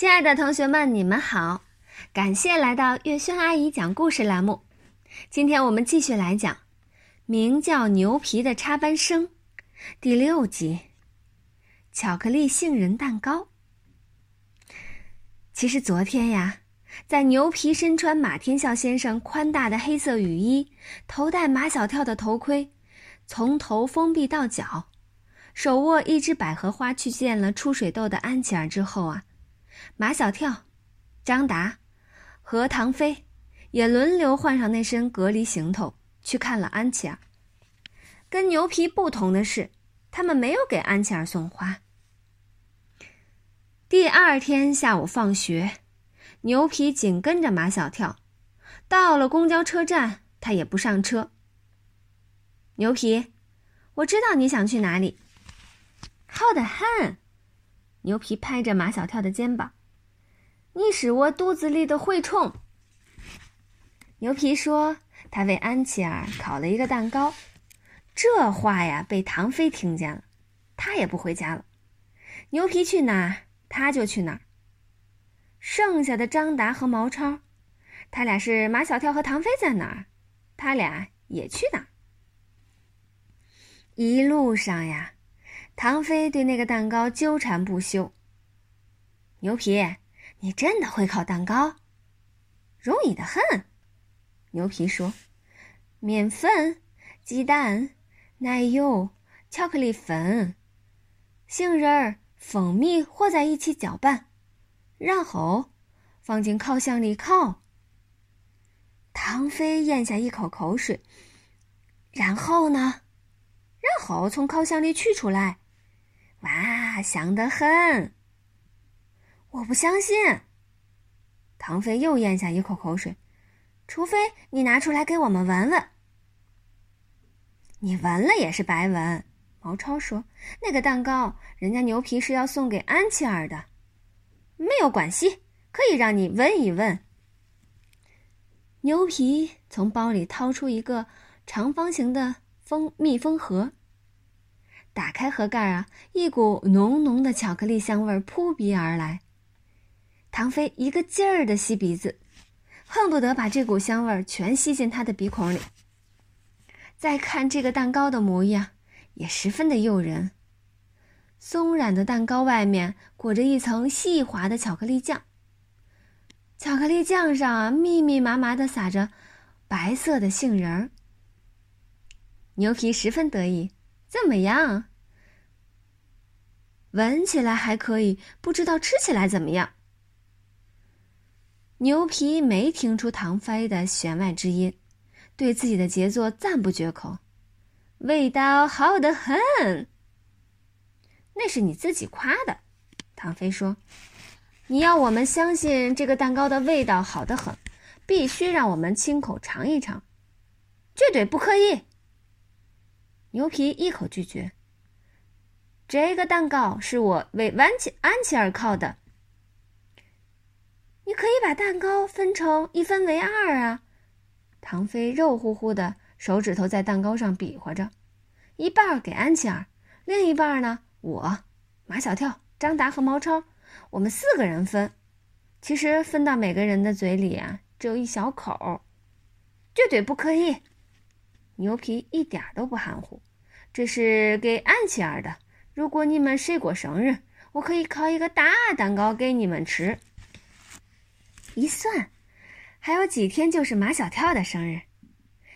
亲爱的同学们，你们好！感谢来到月轩阿姨讲故事栏目。今天我们继续来讲《名叫牛皮的插班生》第六集《巧克力杏仁蛋糕》。其实昨天呀，在牛皮身穿马天笑先生宽大的黑色雨衣，头戴马小跳的头盔，从头封闭到脚，手握一只百合花去见了出水痘的安琪儿之后啊。马小跳、张达和唐飞也轮流换上那身隔离行头去看了安琪儿。跟牛皮不同的是，他们没有给安琪儿送花。第二天下午放学，牛皮紧跟着马小跳，到了公交车站，他也不上车。牛皮，我知道你想去哪里。好的很。牛皮拍着马小跳的肩膀：“你是我肚子里的蛔虫。”牛皮说：“他为安琪儿烤了一个蛋糕。”这话呀，被唐飞听见了，他也不回家了。牛皮去哪儿，他就去哪儿。剩下的张达和毛超，他俩是马小跳和唐飞在哪儿，他俩也去哪儿。一路上呀。唐飞对那个蛋糕纠缠不休。牛皮，你真的会烤蛋糕？容易的很。牛皮说：“面粉、鸡蛋、奶油、巧克力粉、杏仁儿、蜂蜜和在一起搅拌，然后放进烤箱里烤。”唐飞咽下一口口水。然后呢？然后从烤箱里取出来。哇，香得很！我不相信。唐飞又咽下一口口水，除非你拿出来给我们闻闻。你闻了也是白闻。毛超说：“那个蛋糕，人家牛皮是要送给安琪儿的，没有关系，可以让你闻一闻。”牛皮从包里掏出一个长方形的封密封盒。打开盒盖啊，一股浓浓的巧克力香味扑鼻而来。唐飞一个劲儿的吸鼻子，恨不得把这股香味全吸进他的鼻孔里。再看这个蛋糕的模样，也十分的诱人。松软的蛋糕外面裹着一层细滑的巧克力酱，巧克力酱上啊密密麻麻的撒着白色的杏仁儿。牛皮十分得意。怎么样？闻起来还可以，不知道吃起来怎么样。牛皮没听出唐飞的弦外之音，对自己的杰作赞不绝口，味道好得很。那是你自己夸的，唐飞说：“你要我们相信这个蛋糕的味道好得很，必须让我们亲口尝一尝，绝对不可以。”牛皮一口拒绝。这个蛋糕是我为安琪安琪儿烤的。你可以把蛋糕分成一分为二啊！唐飞肉乎乎的手指头在蛋糕上比划着，一半给安琪儿，另一半呢，我、马小跳、张达和毛超，我们四个人分。其实分到每个人的嘴里啊，只有一小口，绝对不可以。牛皮一点都不含糊，这是给安琪儿的。如果你们谁过生日，我可以烤一个大蛋糕给你们吃。一算，还有几天就是马小跳的生日，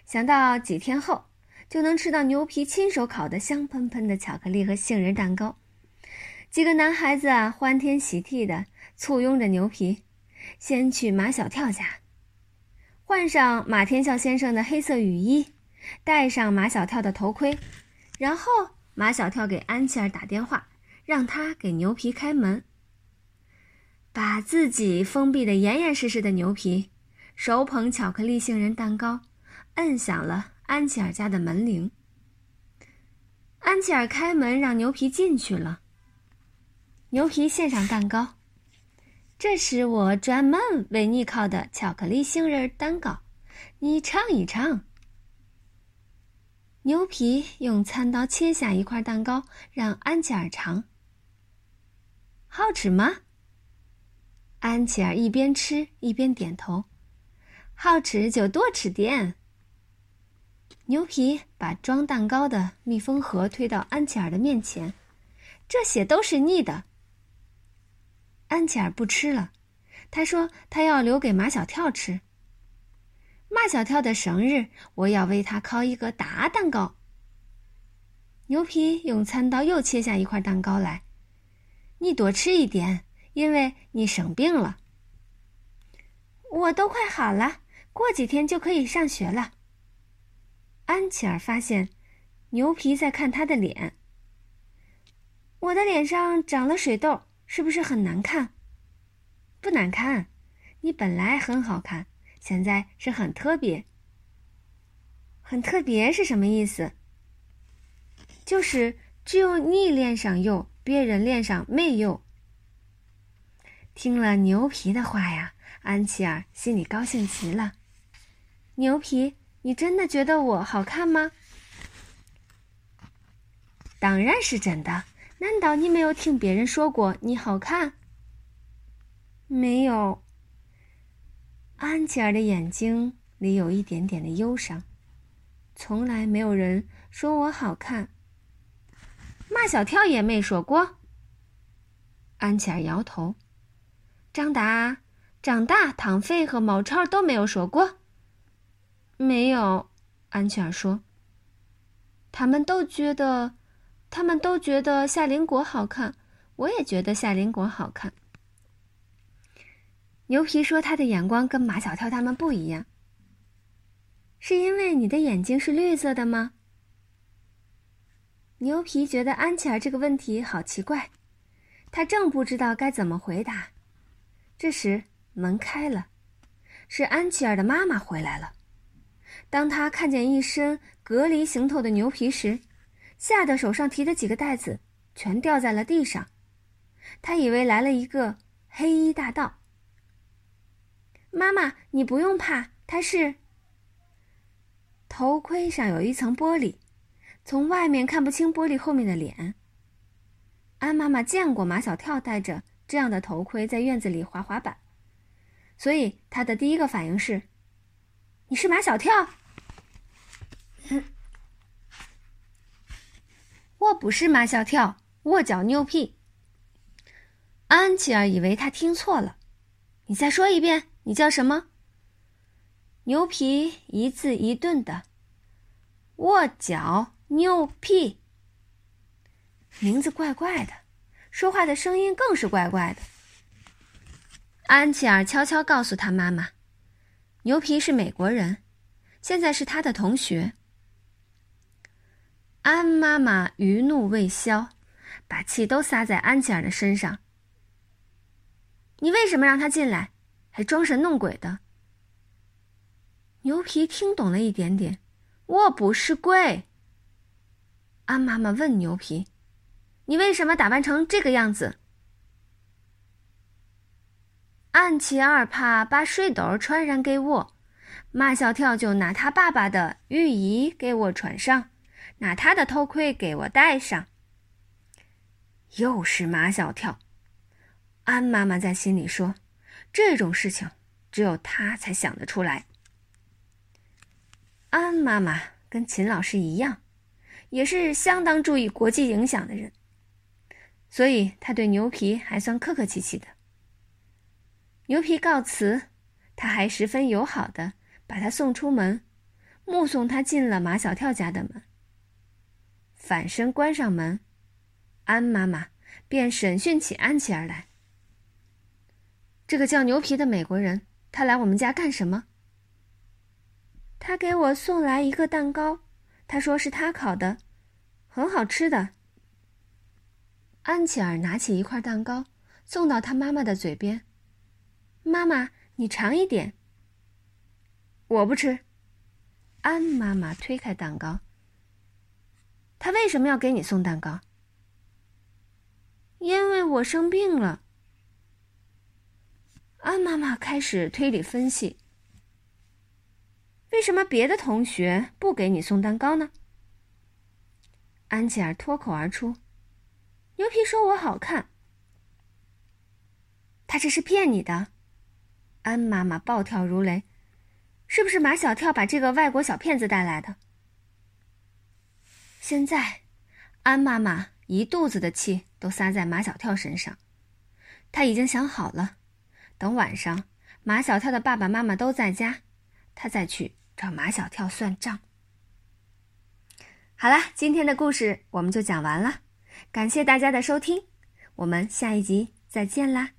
想到几天后就能吃到牛皮亲手烤的香喷喷的巧克力和杏仁蛋糕，几个男孩子啊欢天喜地的簇拥着牛皮，先去马小跳家，换上马天笑先生的黑色雨衣。戴上马小跳的头盔，然后马小跳给安琪儿打电话，让他给牛皮开门。把自己封闭的严严实实的牛皮，手捧巧克力杏仁蛋糕，摁响了安琪儿家的门铃。安琪儿开门让牛皮进去了。牛皮献上蛋糕，这是我专门为你烤的巧克力杏仁蛋糕，你尝一尝。牛皮用餐刀切下一块蛋糕，让安琪儿尝。好吃吗？安琪儿一边吃一边点头：“好吃就多吃点。”牛皮把装蛋糕的密封盒推到安琪儿的面前：“这些都是你的。”安琪儿不吃了，他说：“他要留给马小跳吃。马小跳的生日，我要为他烤一个大蛋糕。”牛皮用餐刀又切下一块蛋糕来：“你多吃一点，因为你生病了。我都快好了，过几天就可以上学了。”安琪儿发现，牛皮在看他的脸。我的脸上长了水痘，是不是很难看？不难看，你本来很好看，现在是很特别。很特别是什么意思？就是只有你脸上有，别人脸上没有。听了牛皮的话呀，安琪儿心里高兴极了。牛皮。你真的觉得我好看吗？当然是真的。难道你没有听别人说过你好看？没有。安琪儿的眼睛里有一点点的忧伤。从来没有人说我好看。马小跳也没说过。安琪儿摇头。张达，长大，唐飞和毛超都没有说过。没有，安琪儿说。他们都觉得，他们都觉得夏林果好看，我也觉得夏林果好看。牛皮说：“他的眼光跟马小跳他们不一样，是因为你的眼睛是绿色的吗？”牛皮觉得安琪儿这个问题好奇怪，他正不知道该怎么回答。这时门开了，是安琪儿的妈妈回来了。当他看见一身隔离行头的牛皮时，吓得手上提的几个袋子全掉在了地上。他以为来了一个黑衣大盗。妈妈，你不用怕，他是。头盔上有一层玻璃，从外面看不清玻璃后面的脸。安妈妈见过马小跳戴着这样的头盔在院子里滑滑板，所以她的第一个反应是：“你是马小跳。”我不是马小跳，我叫牛皮。安琪儿以为他听错了，你再说一遍，你叫什么？牛皮一字一顿的，卧脚牛屁。名字怪怪的，说话的声音更是怪怪的。安琪儿悄悄告诉他妈妈，牛皮是美国人，现在是他的同学。安妈妈余怒未消，把气都撒在安琪儿的身上。你为什么让他进来，还装神弄鬼的？牛皮听懂了一点点。我不是鬼。安妈妈问牛皮：“你为什么打扮成这个样子？”安琪儿怕把水痘传染给我，马小跳就拿他爸爸的浴衣给我穿上。拿他的头盔给我戴上。又是马小跳，安妈妈在心里说：“这种事情只有他才想得出来。”安妈妈跟秦老师一样，也是相当注意国际影响的人，所以他对牛皮还算客客气气的。牛皮告辞，他还十分友好的把他送出门，目送他进了马小跳家的门。反身关上门，安妈妈便审讯起安琪儿来。这个叫牛皮的美国人，他来我们家干什么？他给我送来一个蛋糕，他说是他烤的，很好吃的。安琪儿拿起一块蛋糕，送到他妈妈的嘴边：“妈妈，你尝一点。”我不吃。安妈妈推开蛋糕。他为什么要给你送蛋糕？因为我生病了。安妈妈开始推理分析：为什么别的同学不给你送蛋糕呢？安琪儿脱口而出：“牛皮说我好看。”他这是骗你的。安妈妈暴跳如雷：“是不是马小跳把这个外国小骗子带来的？”现在，安妈妈一肚子的气都撒在马小跳身上。她已经想好了，等晚上马小跳的爸爸妈妈都在家，他再去找马小跳算账。好了，今天的故事我们就讲完了，感谢大家的收听，我们下一集再见啦。